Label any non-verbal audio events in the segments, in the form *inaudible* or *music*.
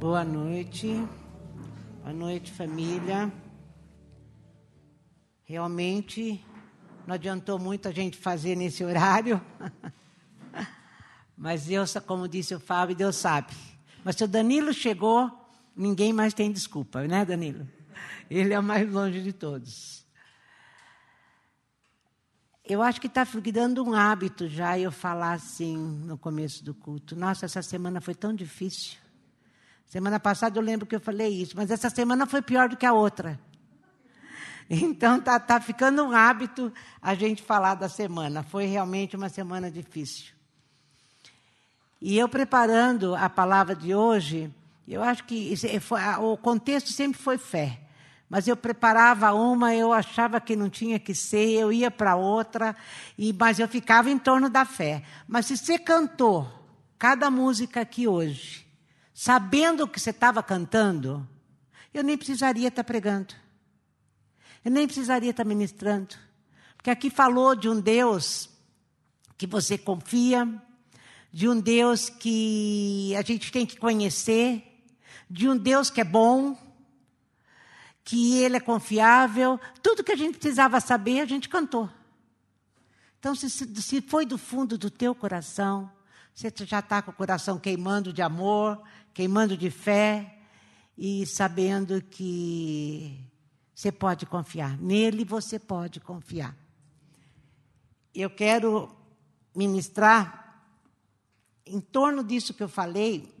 Boa noite. Boa noite, família. Realmente não adiantou muito a gente fazer nesse horário. *laughs* Mas Deus, como disse o Fábio, Deus sabe. Mas se o Danilo chegou, ninguém mais tem desculpa, né, Danilo? Ele é o mais longe de todos. Eu acho que está dando um hábito já eu falar assim no começo do culto. Nossa, essa semana foi tão difícil. Semana passada eu lembro que eu falei isso, mas essa semana foi pior do que a outra. *laughs* Então está tá ficando um hábito a gente falar da semana. Foi realmente uma semana difícil. E eu preparando a palavra de hoje, eu acho que foi, o contexto sempre foi fé. Mas eu preparava uma, eu achava que não tinha que ser, eu ia para outra, e, mas eu ficava em torno da fé. Mas se você cantou cada música aqui hoje, sabendo o que você estava cantando, eu nem precisaria estar pregando. Eu nem precisaria estar ministrando. Porque aqui falou de um Deus que você confia, de um Deus que a gente tem que conhecer, de um Deus que é bom, que Ele é confiável. Tudo que a gente precisava saber, a gente cantou. Então, se, se foi do fundo do teu coração, você já está com o coração queimando de amor, queimando de fé e sabendo que você pode confiar. Nele você pode confiar. Eu quero ministrar em torno disso que eu falei.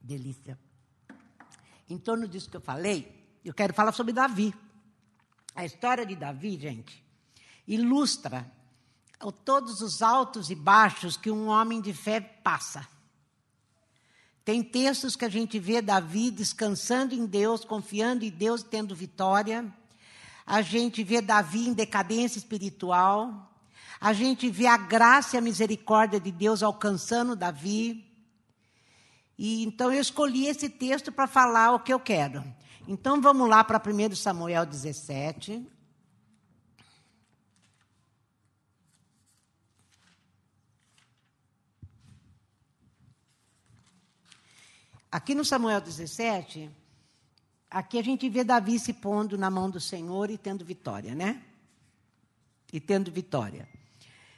Delícia. Em torno disso que eu falei, eu quero falar sobre Davi. A história de Davi, gente, ilustra todos os altos e baixos que um homem de fé passa. Tem textos que a gente vê Davi descansando em Deus, confiando em Deus, tendo vitória. A gente vê Davi em decadência espiritual. A gente vê a graça e a misericórdia de Deus alcançando Davi. E então eu escolhi esse texto para falar o que eu quero. Então vamos lá para 1 Samuel 17. Aqui no Samuel 17, aqui a gente vê Davi se pondo na mão do Senhor e tendo vitória, né? E tendo vitória.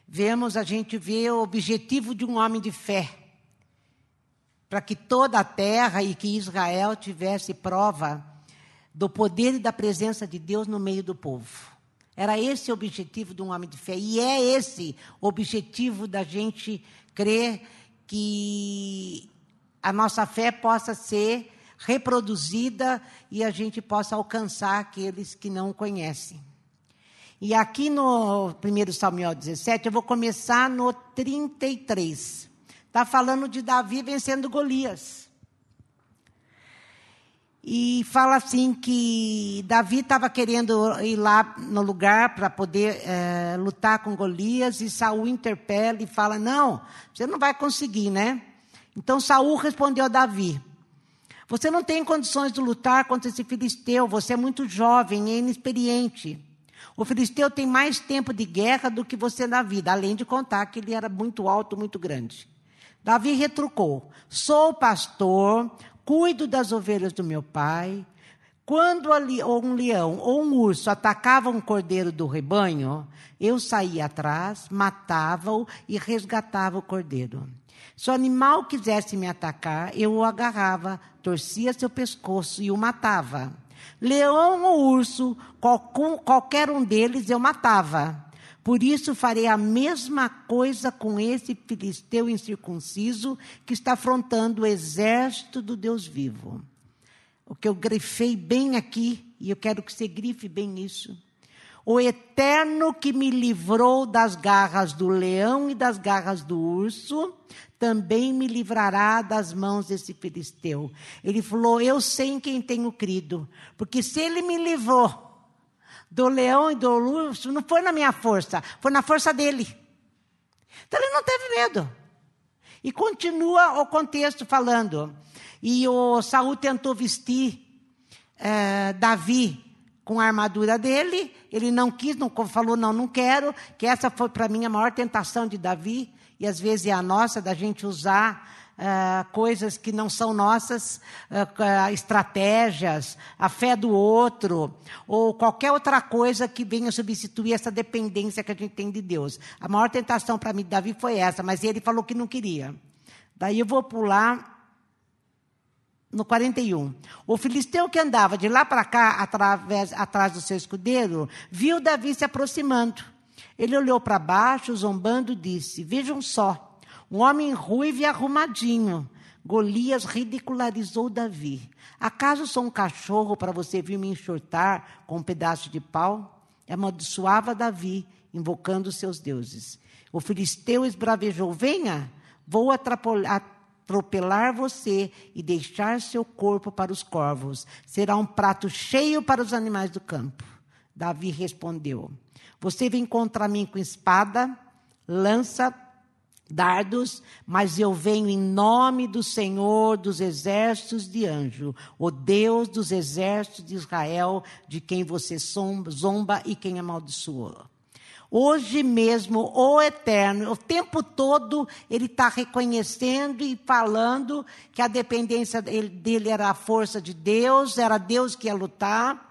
Vemos, a gente vê o objetivo de um homem de fé, para que toda a terra e que Israel tivesse prova do poder e da presença de Deus no meio do povo. Era esse o objetivo de um homem de fé. E é esse o objetivo da gente crer que a nossa fé possa ser reproduzida e a gente possa alcançar aqueles que não conhecem. E aqui no 1 Samuel 17, eu vou começar no 33. Está falando de Davi vencendo Golias. E fala assim que Davi estava querendo ir lá no lugar para poder é, lutar com Golias e Saul interpela e fala: Não, você não vai conseguir, né? Então Saul respondeu a Davi: Você não tem condições de lutar contra esse filisteu, você é muito jovem e inexperiente. O filisteu tem mais tempo de guerra do que você na vida, além de contar que ele era muito alto, muito grande. Davi retrucou: Sou pastor, cuido das ovelhas do meu pai. Quando um leão ou um urso atacava um cordeiro do rebanho, eu saía atrás, matava-o e resgatava o cordeiro. Se o animal quisesse me atacar, eu o agarrava, torcia seu pescoço e o matava. Leão ou urso, qualquer um deles eu matava. Por isso farei a mesma coisa com esse filisteu incircunciso que está afrontando o exército do Deus vivo. O que eu grifei bem aqui, e eu quero que você grife bem isso. O eterno que me livrou das garras do leão e das garras do urso, também me livrará das mãos desse filisteu. Ele falou: Eu sei em quem tenho crido, porque se ele me livrou do leão e do urso, não foi na minha força, foi na força dele. Então ele não teve medo. E continua o contexto falando. E o Saul tentou vestir eh, Davi com a armadura dele, ele não quis, não falou, não, não quero, que essa foi para mim a maior tentação de Davi, e às vezes é a nossa, da gente usar uh, coisas que não são nossas, uh, estratégias, a fé do outro, ou qualquer outra coisa que venha substituir essa dependência que a gente tem de Deus. A maior tentação para mim de Davi foi essa, mas ele falou que não queria. Daí eu vou pular no 41. O filisteu que andava de lá para cá, através, atrás do seu escudeiro, viu Davi se aproximando. Ele olhou para baixo, zombando, disse: Vejam só, um homem ruivo e arrumadinho. Golias ridicularizou Davi. Acaso sou um cachorro para você vir me enxotar com um pedaço de pau? Amaldiçoava Davi, invocando seus deuses. O filisteu esbravejou: Venha, vou atropelar você e deixar seu corpo para os corvos. Será um prato cheio para os animais do campo. Davi respondeu: Você vem contra mim com espada, lança, dardos, mas eu venho em nome do Senhor dos exércitos de anjo, o Deus dos exércitos de Israel, de quem você zomba e quem amaldiçoou. Hoje mesmo, o Eterno, o tempo todo, ele está reconhecendo e falando que a dependência dele era a força de Deus, era Deus que ia lutar.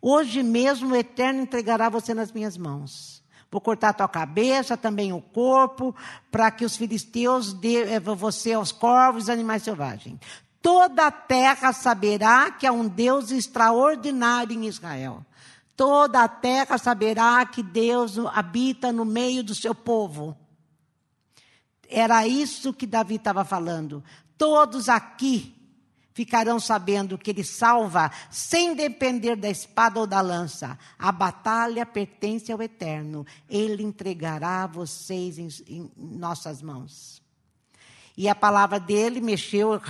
Hoje mesmo, o Eterno entregará você nas minhas mãos. Vou cortar a tua cabeça, também o corpo, para que os filisteus dê eh, você aos corvos e animais selvagens. Toda a terra saberá que há um Deus extraordinário em Israel. Toda a terra saberá que Deus habita no meio do seu povo. Era isso que Davi estava falando. Todos aqui ficarão sabendo que ele salva sem depender da espada ou da lança. A batalha pertence ao Eterno. Ele entregará vocês em, em nossas mãos. E a palavra dele mexeu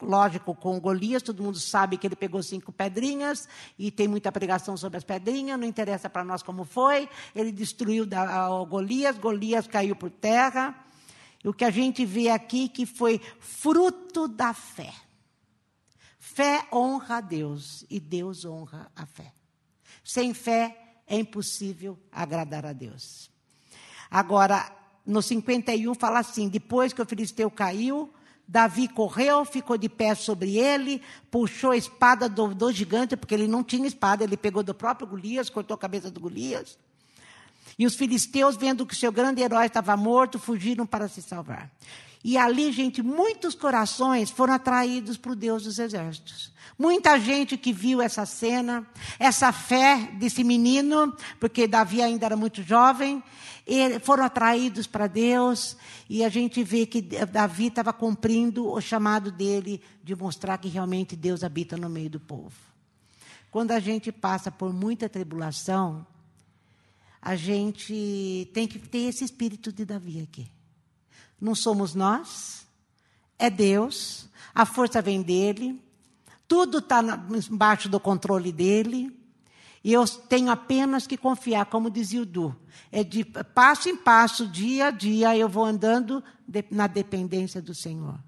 lógico, com Golias, todo mundo sabe que ele pegou cinco pedrinhas e tem muita pregação sobre as pedrinhas, não interessa para nós como foi. Ele destruiu da, Golias, Golias caiu por terra. O que a gente vê aqui que foi fruto da fé. Fé honra a Deus e Deus honra a fé. Sem fé é impossível agradar a Deus. Agora, no 51 fala assim: depois que o filisteu caiu, Davi correu, ficou de pé sobre ele, puxou a espada do, do, gigante, porque ele não tinha espada, ele pegou do próprio Golias, cortou a cabeça do Golias. E os filisteus, vendo que seu grande herói estava morto, fugiram para se salvar. E ali, gente, muitos corações foram atraídos para o Deus dos exércitos. Muita gente que viu essa cena, essa fé desse menino, porque Davi ainda era muito jovem, foram atraídos para Deus, e a gente vê que Davi estava cumprindo o chamado dele de mostrar que realmente Deus habita no meio do povo. Quando a gente passa por muita tribulação, a gente tem que ter esse espírito de Davi aqui. Não somos nós, é Deus, a força vem dele, tudo está embaixo do controle dele, e eu tenho apenas que confiar, como dizia o Du, é de passo em passo, dia a dia, eu vou andando de, na dependência do Senhor.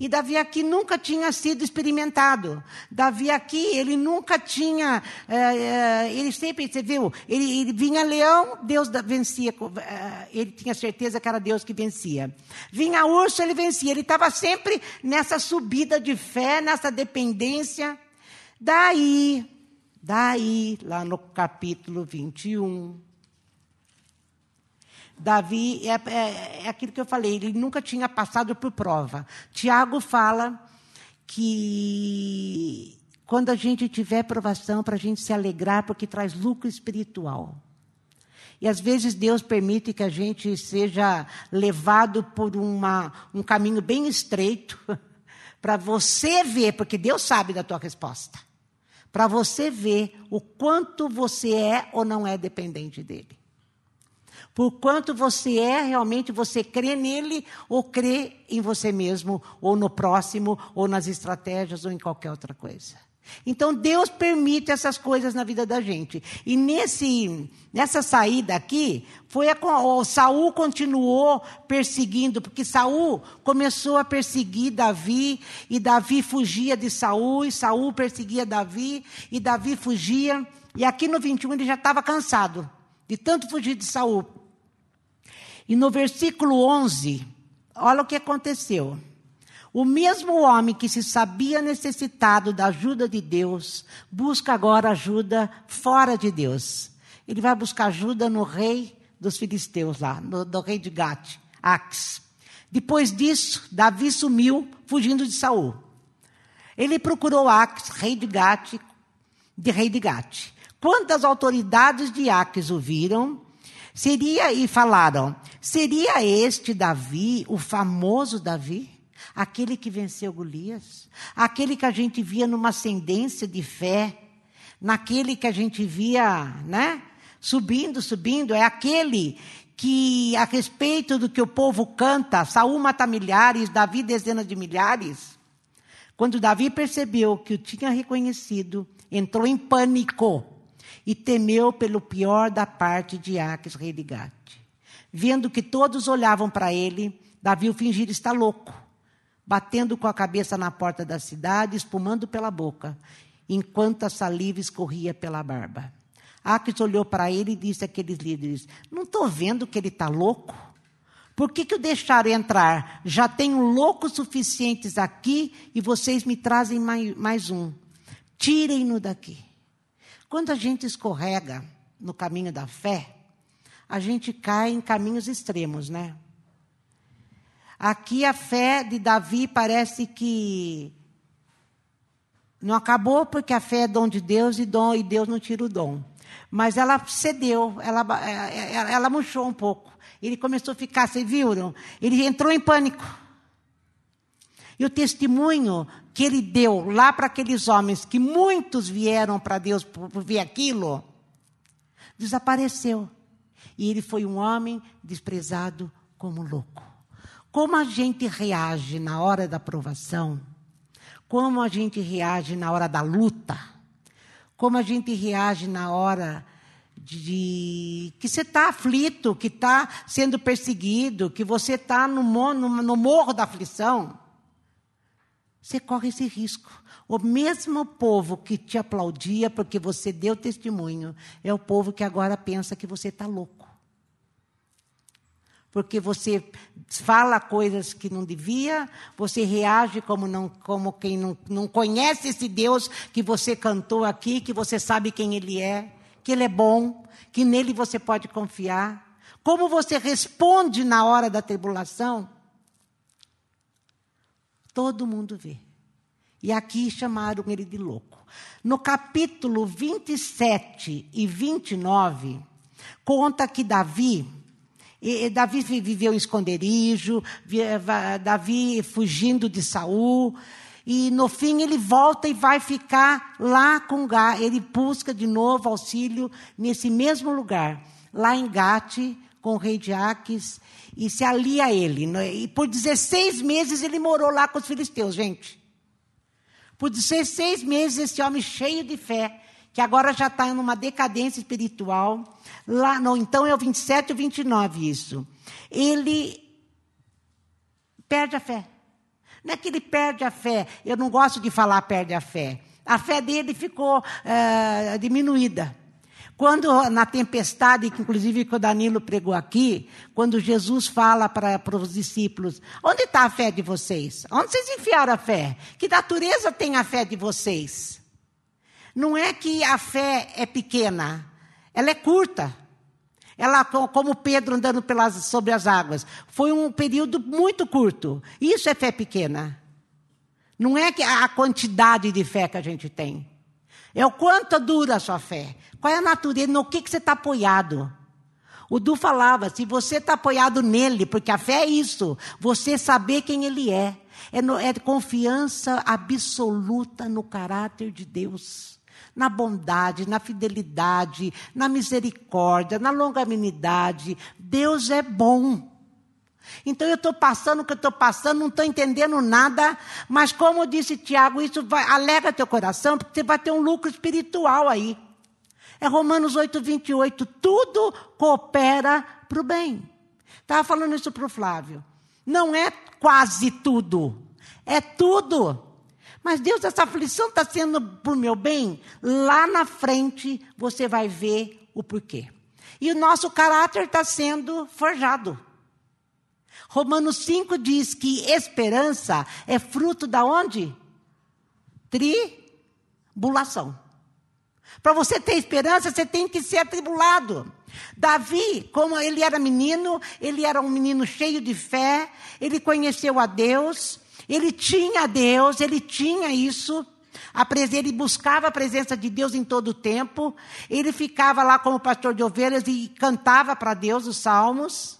E Davi aqui nunca tinha sido experimentado. Davi aqui, ele nunca tinha, é, é, ele sempre, você viu, ele, ele, vinha leão, Deus vencia, é, ele tinha certeza que era Deus que vencia. Vinha urso, ele vencia. Ele estava sempre nessa subida de fé, nessa dependência. Daí, daí, lá no capítulo 21, Davi, é, é, é, aquilo que eu falei, ele nunca tinha passado por prova. Tiago fala que quando a gente tiver provação, para a gente se alegrar, porque traz lucro espiritual. E às vezes Deus permite que a gente seja levado por uma, um caminho bem estreito, *laughs* para você ver, porque Deus sabe da tua resposta, para você ver o quanto você é ou não é dependente dele. Por quanto você é realmente, você crê nele ou crê em você mesmo, ou no próximo, ou nas estratégias, ou em qualquer outra coisa. Então Deus permite essas coisas na vida da gente. E nesse, nessa saída aqui, foi a, o Saul continuou perseguindo, porque Saul começou a perseguir Davi, e Davi fugia de Saul, e Saul perseguia Davi, e Davi fugia. E aqui no 21 ele já estava cansado de tanto fugir de Saul. E no versículo 11, olha o que aconteceu. O mesmo homem que se sabia necessitado da ajuda de Deus, busca agora ajuda fora de Deus. Ele vai buscar ajuda no rei dos filisteus lá, no, do rei de Gate, Ax. Depois disso, Davi sumiu, fugindo de Saul. Ele procurou Ax, rei de Gate, de rei de Gate. Quando as autoridades de Ax o viram, seria e falaram: seria este Davi, o famoso Davi? aquele que venceu Golias, aquele que a gente via numa ascendência de fé, naquele que a gente via, né? Subindo, subindo, é aquele que, a respeito do que o povo canta, Saul mata milhares, Davi dezenas de milhares. Quando Davi percebeu que o tinha reconhecido, entrou em pânico e temeu pelo pior da parte de Aques, rei de Gate. Vendo que todos olhavam para ele, Davi o fingir estar louco batendo com a cabeça na porta da cidade, espumando pela boca, enquanto a saliva escorria pela barba. Aques olhou para ele e disse àqueles líderes: Não estou vendo que ele está louco? Por que, que o deixaram entrar? Já tenho loucos suficientes aqui e vocês me trazem mais, mais um. Tirem-no daqui. Quando a gente escorrega no caminho da fé, a gente cai em caminhos extremos, né? Aqui a fé de Davi parece que não acabou porque a fé é dom de Deus e, dom, e Deus não tira o dom. Mas ela cedeu, ela, ela, é, é, ela murchou um pouco. Ele começou a ficar, vocês viram? Ele entrou em pânico. E o testemunho que ele deu lá para aqueles homens, que muitos vieram para Deus por, por ver aquilo, desapareceu. E ele foi um homem desprezado como louco. Como a gente reage na hora da provação, como a gente reage na hora da luta, como a gente reage na hora de que você está aflito, que está sendo perseguido, que você está no, no, no morro da aflição, você corre esse risco. O mesmo povo que te aplaudia porque você deu testemunho é o povo que agora pensa que você está louco porque você fala coisas que não devia, você reage como, não, como quem não, não conhece esse Deus que você cantou aqui, que você sabe quem Ele é, que Ele é bom, que nele você pode confiar. Como você responde na hora da tribulação, todo mundo vê. E aqui chamaram ele de louco. No capítulo 27 e 29, conta que Davi Davi viveu em esconderijo, Davi fugindo de Saul, e no fim ele volta e vai ficar lá com Gá. Ele busca de novo auxílio nesse mesmo lugar, lá em Gate, com o rei de Aques, e se alia a ele. E por 16 meses ele morou lá com os filisteus, gente. Por 16 meses esse homem cheio de fé, que agora já está numa decadência espiritual, Lá, não, então é o 27 e o 29 isso. Ele perde a fé. Não é que ele perde a fé, eu não gosto de falar perde a fé. A fé dele ficou é, diminuída. Quando na tempestade, que inclusive que o Danilo pregou aqui, quando Jesus fala para os discípulos: onde está a fé de vocês? Onde vocês enfiaram a fé? Que natureza tem a fé de vocês? Não é que a fé é pequena, ela é curta. Ela, como Pedro andando pelas, sobre as águas. Foi um período muito curto. Isso é fé pequena. Não é a quantidade de fé que a gente tem. É o quanto dura a sua fé. Qual é a natureza, no que, que você está apoiado. O Du falava, se você está apoiado nele, porque a fé é isso, você saber quem ele é. É, no, é confiança absoluta no caráter de Deus na bondade, na fidelidade, na misericórdia, na longanimidade. Deus é bom. Então eu estou passando o que eu estou passando, não estou entendendo nada, mas como disse Tiago, isso vai, alega teu coração, porque você vai ter um lucro espiritual aí. É Romanos 8, 28. Tudo coopera para o bem. Estava falando isso para o Flávio. Não é quase tudo, é tudo. Mas Deus, essa aflição está sendo por meu bem. Lá na frente você vai ver o porquê. E o nosso caráter está sendo forjado. Romanos 5 diz que esperança é fruto da onde? Tribulação. Para você ter esperança, você tem que ser atribulado. Davi, como ele era menino, ele era um menino cheio de fé, ele conheceu a Deus, ele tinha Deus, ele tinha isso. Ele buscava a presença de Deus em todo o tempo. Ele ficava lá como pastor de ovelhas e cantava para Deus os salmos.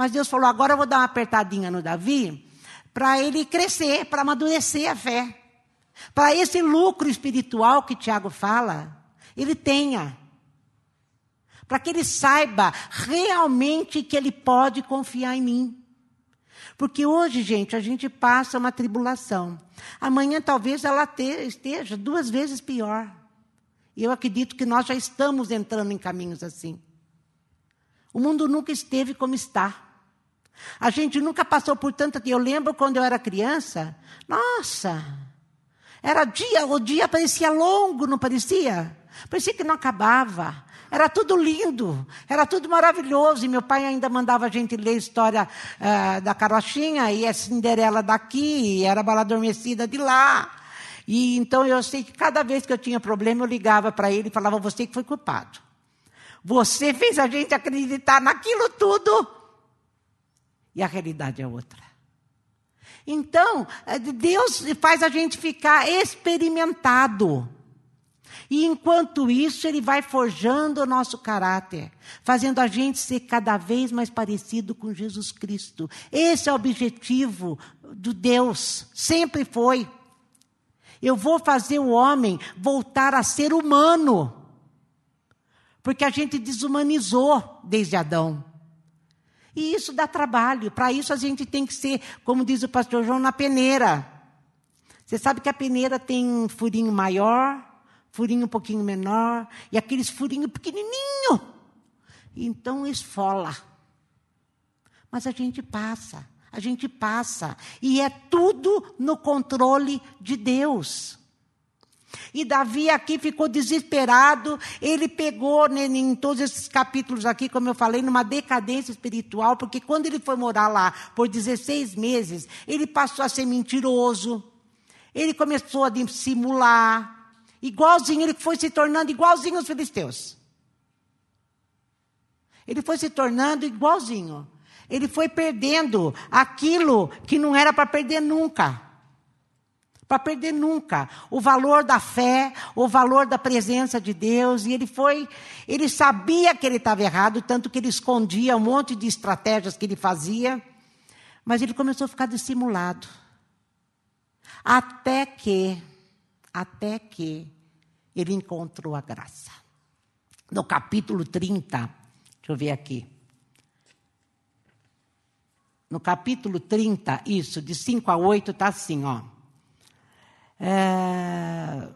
Mas Deus falou: agora eu vou dar uma apertadinha no Davi, para ele crescer, para amadurecer a fé. Para esse lucro espiritual que Tiago fala, ele tenha. Para que ele saiba realmente que ele pode confiar em mim. Porque hoje, gente, a gente passa uma tribulação. Amanhã talvez ela esteja duas vezes pior. E eu acredito que nós já estamos entrando em caminhos assim. O mundo nunca esteve como está. A gente nunca passou por tanta. Eu lembro quando eu era criança, nossa, era dia, o dia parecia longo, não parecia? Parecia que não acabava. Era tudo lindo, era tudo maravilhoso. E meu pai ainda mandava a gente ler a história uh, da carochinha, e a Cinderela daqui, e era a bala adormecida de lá. E então eu sei que cada vez que eu tinha problema, eu ligava para ele e falava: Você que foi culpado. Você fez a gente acreditar naquilo tudo e a realidade é outra. Então, eh, Deus faz a gente ficar experimentado. E enquanto isso, Ele vai forjando o nosso caráter, fazendo a gente ser cada vez mais parecido com Jesus Cristo. Esse é o objetivo do Deus, sempre foi. Eu vou fazer o homem voltar a ser humano, porque a gente desumanizou desde Adão. E isso dá trabalho. Para isso a gente tem que ser, como diz o pastor João, na peneira. Você sabe que a peneira tem um furinho maior, furinho um pouquinho menor, e aqueles furinhos pequenininho. Então esfola. Mas a gente passa, a gente passa. E é tudo no controle de Deus. E Davi aqui ficou desesperado, ele pegou né, em todos esses capítulos aqui, como eu falei, numa decadência espiritual, porque quando ele foi morar lá por 16 meses, ele passou a ser mentiroso, ele começou a dissimular, igualzinho, ele foi se tornando igualzinho aos filisteus. Ele foi se tornando igualzinho. Ele foi perdendo aquilo que não era para perder nunca para perder nunca o valor da fé, o valor da presença de Deus. E ele foi, ele sabia que ele estava errado, tanto que ele escondia um monte de estratégias que ele fazia, mas ele começou a ficar dissimulado. Até que, até que ele encontrou a graça. No capítulo 30, deixa eu ver aqui. No capítulo 30, isso, de 5 a 8, está assim, ó. É...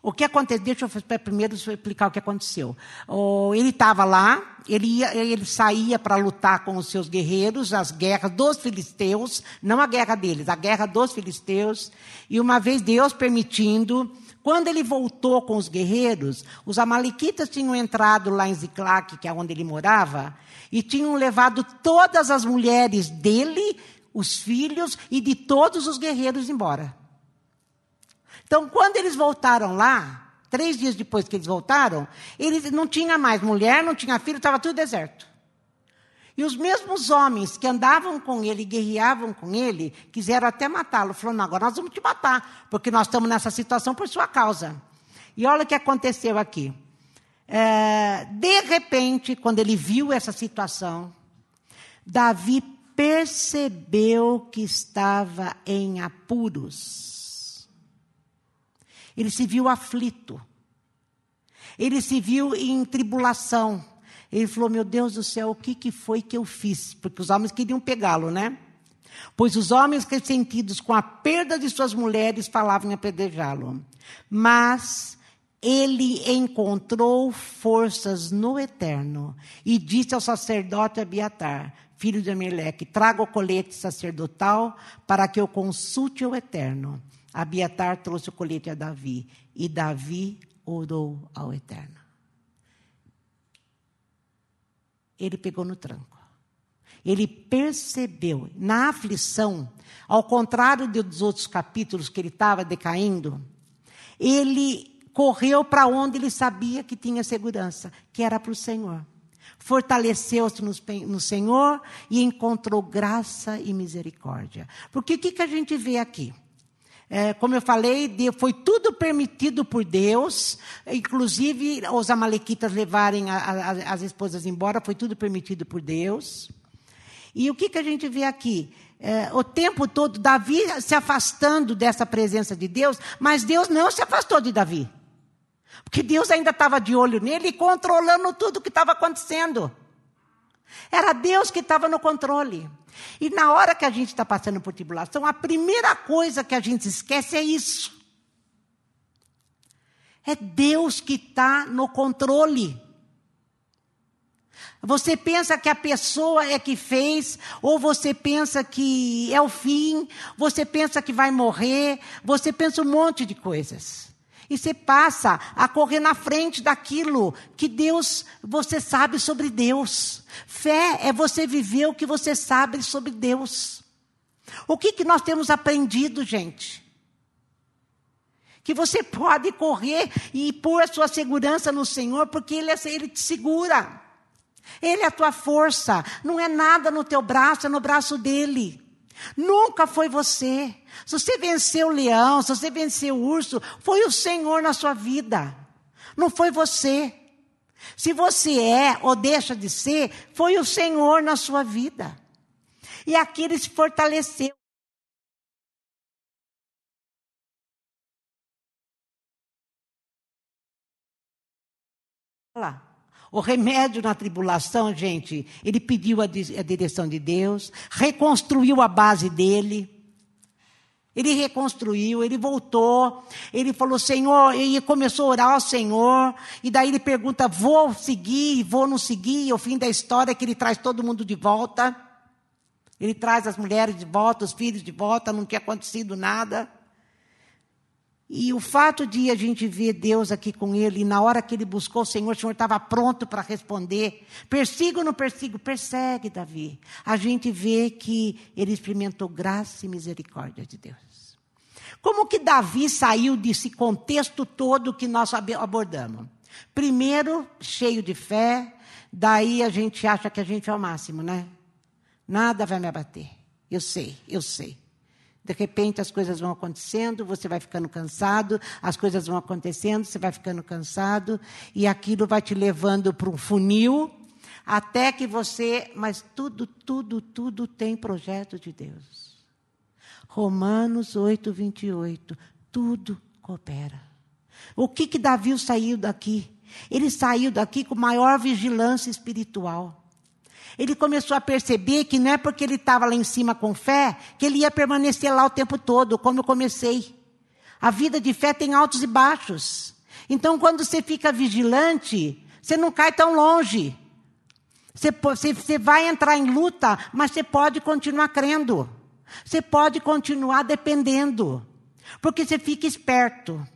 O que aconteceu? Deixa eu primeiro explicar o que aconteceu. ele estava lá, ele, ia, ele saía para lutar com os seus guerreiros, as guerras dos filisteus, não a guerra deles, a guerra dos filisteus. E uma vez Deus permitindo, quando ele voltou com os guerreiros, os amalequitas tinham entrado lá em Ziclac, que é onde ele morava, e tinham levado todas as mulheres dele os filhos e de todos os guerreiros embora. Então, quando eles voltaram lá, três dias depois que eles voltaram, eles não tinha mais mulher, não tinha filho, estava tudo deserto. E os mesmos homens que andavam com ele, guerreavam com ele, quiseram até matá-lo. Falaram, agora nós vamos te matar, porque nós estamos nessa situação por sua causa. E olha o que aconteceu aqui. É, de repente, quando ele viu essa situação, Davi percebeu que estava em apuros. Ele se viu aflito. Ele se viu em tribulação. Ele falou: Meu Deus do céu, o que, que foi que eu fiz? Porque os homens queriam pegá-lo, né? Pois os homens ressentidos com a perda de suas mulheres falavam em apedrejá-lo. Mas ele encontrou forças no eterno e disse ao sacerdote Abiatar, filho de Ameleque: Traga o colete sacerdotal para que eu consulte o eterno. Abiatar trouxe o colete a Davi e Davi orou ao eterno. ele pegou no tranco. Ele percebeu, na aflição, ao contrário dos outros capítulos que ele estava decaindo, ele correu para onde ele sabia que tinha segurança, que era para o Senhor. Fortaleceu-se no, Senhor e encontrou graça e misericórdia. Porque o que, que a gente vê aqui? É, como eu falei, foi tudo permitido por Deus, inclusive os amalequitas levarem a, a, as esposas embora, foi tudo permitido por Deus. E o que, que a gente vê aqui? É, o tempo todo, Davi se afastando dessa presença de Deus, mas Deus não se afastou de Davi. Porque Deus ainda estava de olho nele e controlando tudo o que estava acontecendo. Era Deus que estava no controle. E na hora que a gente está passando por tribulação, a primeira coisa que a gente esquece é isso. É Deus que está no controle. Você pensa que a pessoa é que fez, ou você pensa que é o fim, você pensa que vai morrer, você pensa um monte de coisas. E você passa a correr na frente daquilo que Deus, você sabe sobre Deus. Fé é você viver o que você sabe sobre Deus. O que, que nós temos aprendido, gente? Que você pode correr e pôr a sua segurança no Senhor, porque Ele, é, Ele te segura. Ele é a tua força. Não é nada no teu braço, é no braço dele. Nunca foi você. Se você venceu o leão, se você venceu o urso, foi o Senhor na sua vida. Não foi você. Se você é ou deixa de ser, foi o Senhor na sua vida. E aqui ele se fortaleceu. Lá. O remédio na tribulação, gente, ele pediu a, direção de Deus, reconstruiu a base dele. Ele reconstruiu, ele voltou, ele falou, Senhor, e começou a orar ao Senhor, e daí ele pergunta, vou seguir, vou não seguir, e o fim da história é que ele traz todo mundo de volta. Ele traz as mulheres de volta, os filhos de volta, não tinha acontecido nada. E o fato de a gente ver Deus aqui com ele, e na hora que ele buscou o Senhor, o Senhor estava pronto para responder. Persigo ou não persigo? Persegue, Davi. A gente vê que ele experimentou graça e misericórdia de Deus. Como que Davi saiu desse contexto todo que nós abordamos? Primeiro, cheio de fé, daí a gente acha que a gente é o máximo, né? Nada vai me abater. Eu sei, eu sei. De repente as coisas vão acontecendo, você vai ficando cansado, as coisas vão acontecendo, você vai ficando cansado, e aquilo vai te levando para um funil, até que você. Mas tudo, tudo, tudo tem projeto de Deus. Romanos 8, 28. Tudo coopera. O que que Davi saiu daqui? Ele saiu daqui com maior vigilância espiritual ele começou a perceber que não é porque ele estava lá em cima com fé que ele ia permanecer lá o tempo todo, como eu comecei. A vida de fé tem altos e baixos. Então, quando você fica vigilante, você não cai tão longe. Você, você, você vai entrar em luta, mas você pode continuar crendo. Você pode continuar dependendo. Porque você fica esperto.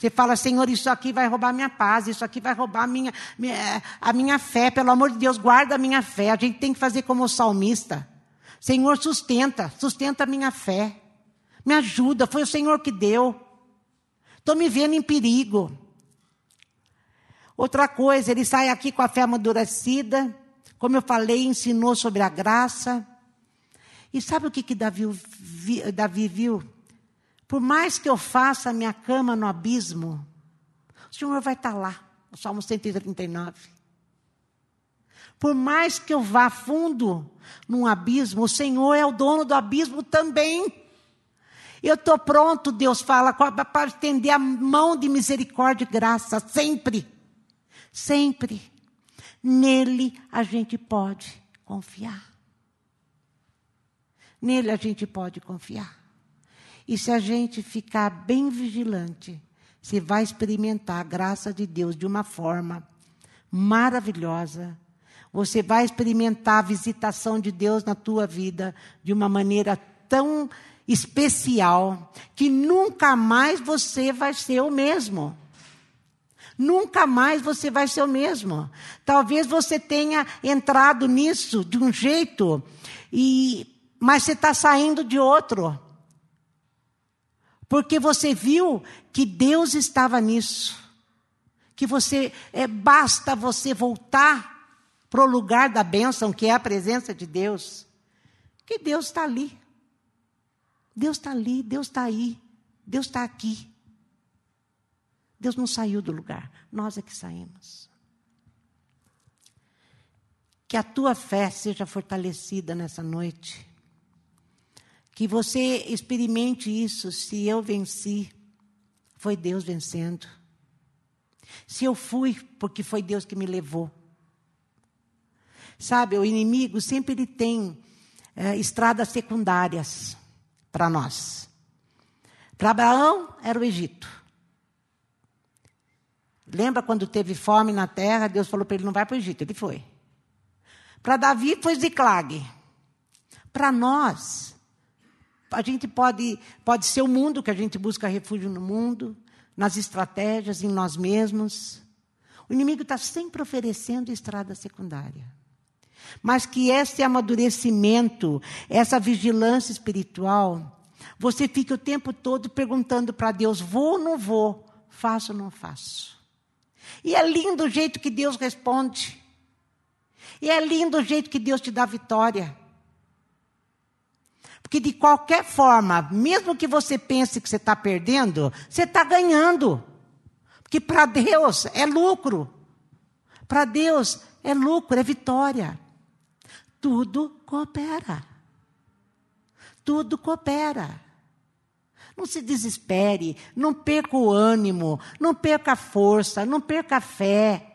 Você fala, Senhor, isso aqui vai roubar minha paz, isso aqui vai roubar a minha, a minha fé, pelo amor de Deus, guarda a minha fé. A gente tem que fazer como o salmista. Senhor, sustenta, sustenta a minha fé. Me ajuda, foi o Senhor que deu. Estou me vendo em perigo. Outra coisa, ele sai aqui com a fé amadurecida, como eu falei, ensinou sobre a graça. E sabe o que, que Davi, Davi viu? Por mais que eu faça a minha cama no abismo, o Senhor vai estar lá. O Salmo 139. Por mais que eu vá fundo num abismo, o Senhor é o dono do abismo também. Eu estou pronto, Deus fala, para estender a mão de misericórdia e graça, sempre. Sempre. Nele a gente pode confiar. Nele a gente pode confiar. E se a gente ficar bem vigilante, você vai experimentar a graça de Deus de uma forma maravilhosa. Você vai experimentar a visitação de Deus na tua vida de uma maneira tão especial que nunca mais você vai ser o mesmo. Nunca mais você vai ser o mesmo. Talvez você tenha entrado nisso de um jeito e mas você está saindo de outro. Porque você viu que Deus estava nisso. Que você é, basta você voltar para o lugar da bênção, que é a presença de Deus. Que Deus está ali. Deus está ali, Deus está aí, Deus está aqui. Deus não saiu do lugar, nós é que saímos. Que a tua fé seja fortalecida nessa noite. Que você experimente isso. Se eu venci, foi Deus vencendo. Se eu fui, porque foi Deus que me levou. Sabe, o inimigo sempre ele tem é, estradas secundárias para nós. Para Abraão era o Egito. Lembra quando teve fome na terra, Deus falou para ele não vai para o Egito, ele foi. Para Davi foi Ziclag. Para nós, a gente pode, pode ser o mundo que a gente busca refúgio no mundo, nas estratégias, em nós mesmos. O inimigo está sempre oferecendo estrada secundária. Mas que esse amadurecimento, essa vigilância espiritual, você fique o tempo todo perguntando para Deus: vou ou não vou? Faço ou não faço? E é lindo o jeito que Deus responde. E é lindo o jeito que Deus te dá vitória. Porque de qualquer forma, mesmo que você pense que você está perdendo, você está ganhando. Porque para Deus é lucro. Para Deus é lucro, é vitória tudo coopera. Tudo coopera. Não se desespere, não perca o ânimo, não perca a força, não perca a fé.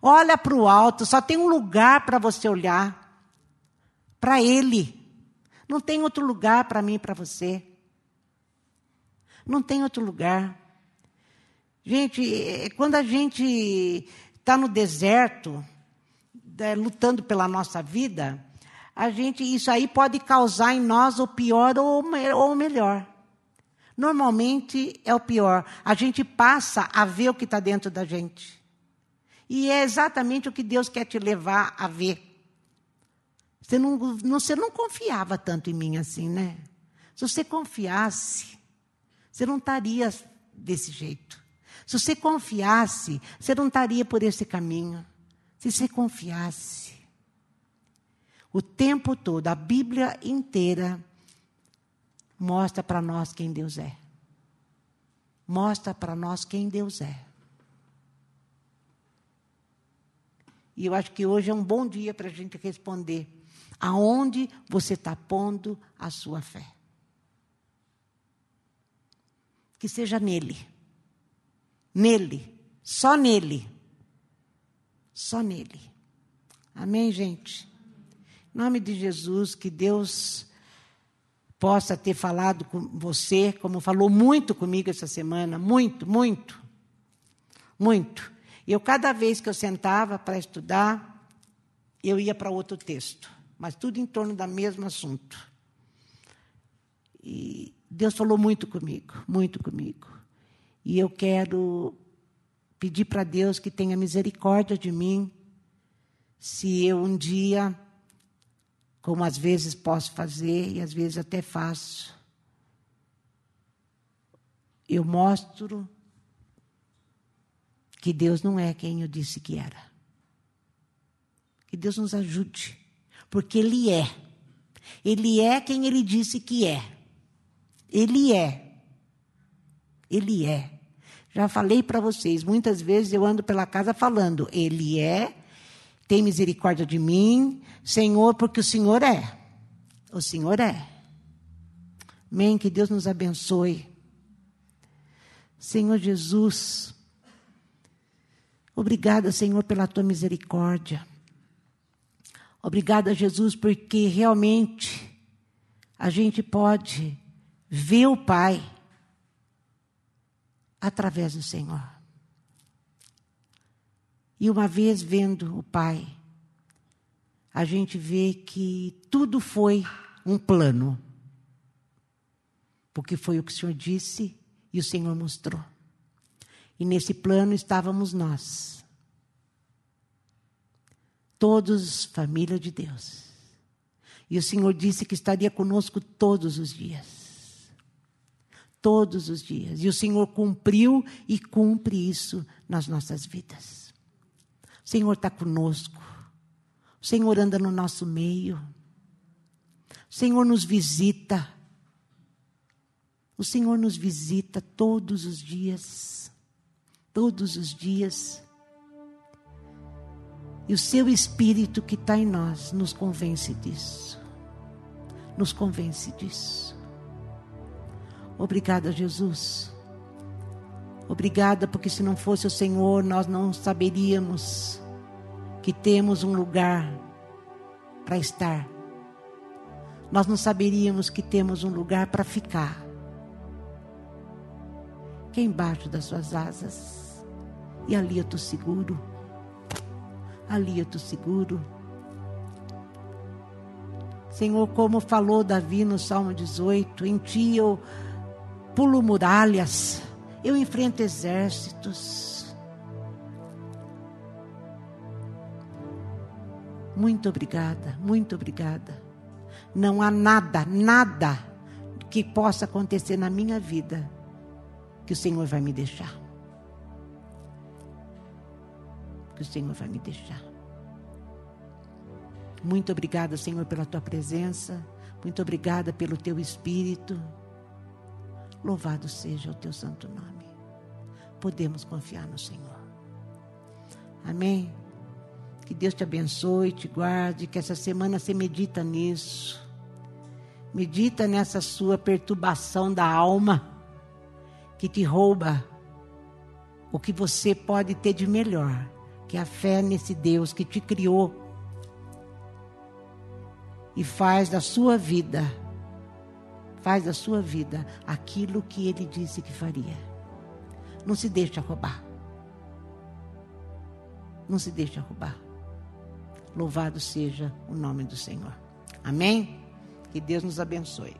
Olha para o alto, só tem um lugar para você olhar. Para Ele. Não tem outro lugar para mim e para você. Não tem outro lugar. Gente, quando a gente está no deserto, lutando pela nossa vida, a gente isso aí pode causar em nós o pior ou o melhor. Normalmente é o pior. A gente passa a ver o que está dentro da gente. E é exatamente o que Deus quer te levar a ver. Você não, você não confiava tanto em mim assim, né? Se você confiasse, você não estaria desse jeito. Se você confiasse, você não estaria por esse caminho se você confiasse o tempo todo, a Bíblia inteira mostra para nós quem Deus é. Mostra para nós quem Deus é. E eu acho que hoje é um bom dia para a gente responder aonde você está pondo a sua fé. Que seja nele. Nele. Só nele. Só nele. Amém, gente? Em nome de Jesus, que Deus possa ter falado com você, como falou muito comigo essa semana, muito, muito, muito. Eu, cada vez que eu sentava para estudar, eu ia para outro texto, mas tudo em torno do mesmo assunto. E Deus falou muito comigo, muito comigo. E eu quero pedir para Deus que tenha misericórdia de mim, se eu um dia, como às vezes posso fazer e às vezes até faço, eu mostro que Deus não é quem eu disse que era. Que Deus nos ajude, porque Ele é. Ele é quem Ele disse que é. Ele é. Ele é. Já falei para vocês, muitas vezes eu ando pela casa falando: Ele é, tem misericórdia de mim, Senhor, porque o Senhor é. O Senhor é. Amém. Que Deus nos abençoe. Senhor Jesus, Obrigada, Senhor, pela tua misericórdia. Obrigada, Jesus, porque realmente a gente pode ver o Pai através do Senhor. E uma vez vendo o Pai, a gente vê que tudo foi um plano. Porque foi o que o Senhor disse e o Senhor mostrou. E nesse plano estávamos nós. Todos família de Deus. E o Senhor disse que estaria conosco todos os dias. Todos os dias. E o Senhor cumpriu e cumpre isso nas nossas vidas. O Senhor está conosco. O Senhor anda no nosso meio. O Senhor nos visita. O Senhor nos visita todos os dias todos os dias. E o seu Espírito que está em nós nos convence disso. Nos convence disso. Obrigada, Jesus. Obrigada, porque se não fosse o Senhor, nós não saberíamos que temos um lugar para estar. Nós não saberíamos que temos um lugar para ficar. Que é embaixo das suas asas e ali eu estou seguro. Ali eu estou seguro. Senhor, como falou Davi no Salmo 18, em ti eu pulo muralhas, eu enfrento exércitos. Muito obrigada, muito obrigada. Não há nada, nada que possa acontecer na minha vida que o Senhor vai me deixar. Que o Senhor vai me deixar. Muito obrigada, Senhor, pela tua presença. Muito obrigada pelo teu espírito. Louvado seja o teu santo nome. Podemos confiar no Senhor. Amém. Que Deus te abençoe, te guarde, que essa semana você medita nisso. Medita nessa sua perturbação da alma que te rouba o que você pode ter de melhor que a fé nesse Deus que te criou e faz da sua vida, faz da sua vida aquilo que ele disse que faria. Não se deixe roubar. Não se deixe roubar. Louvado seja o nome do Senhor. Amém? Que Deus nos abençoe.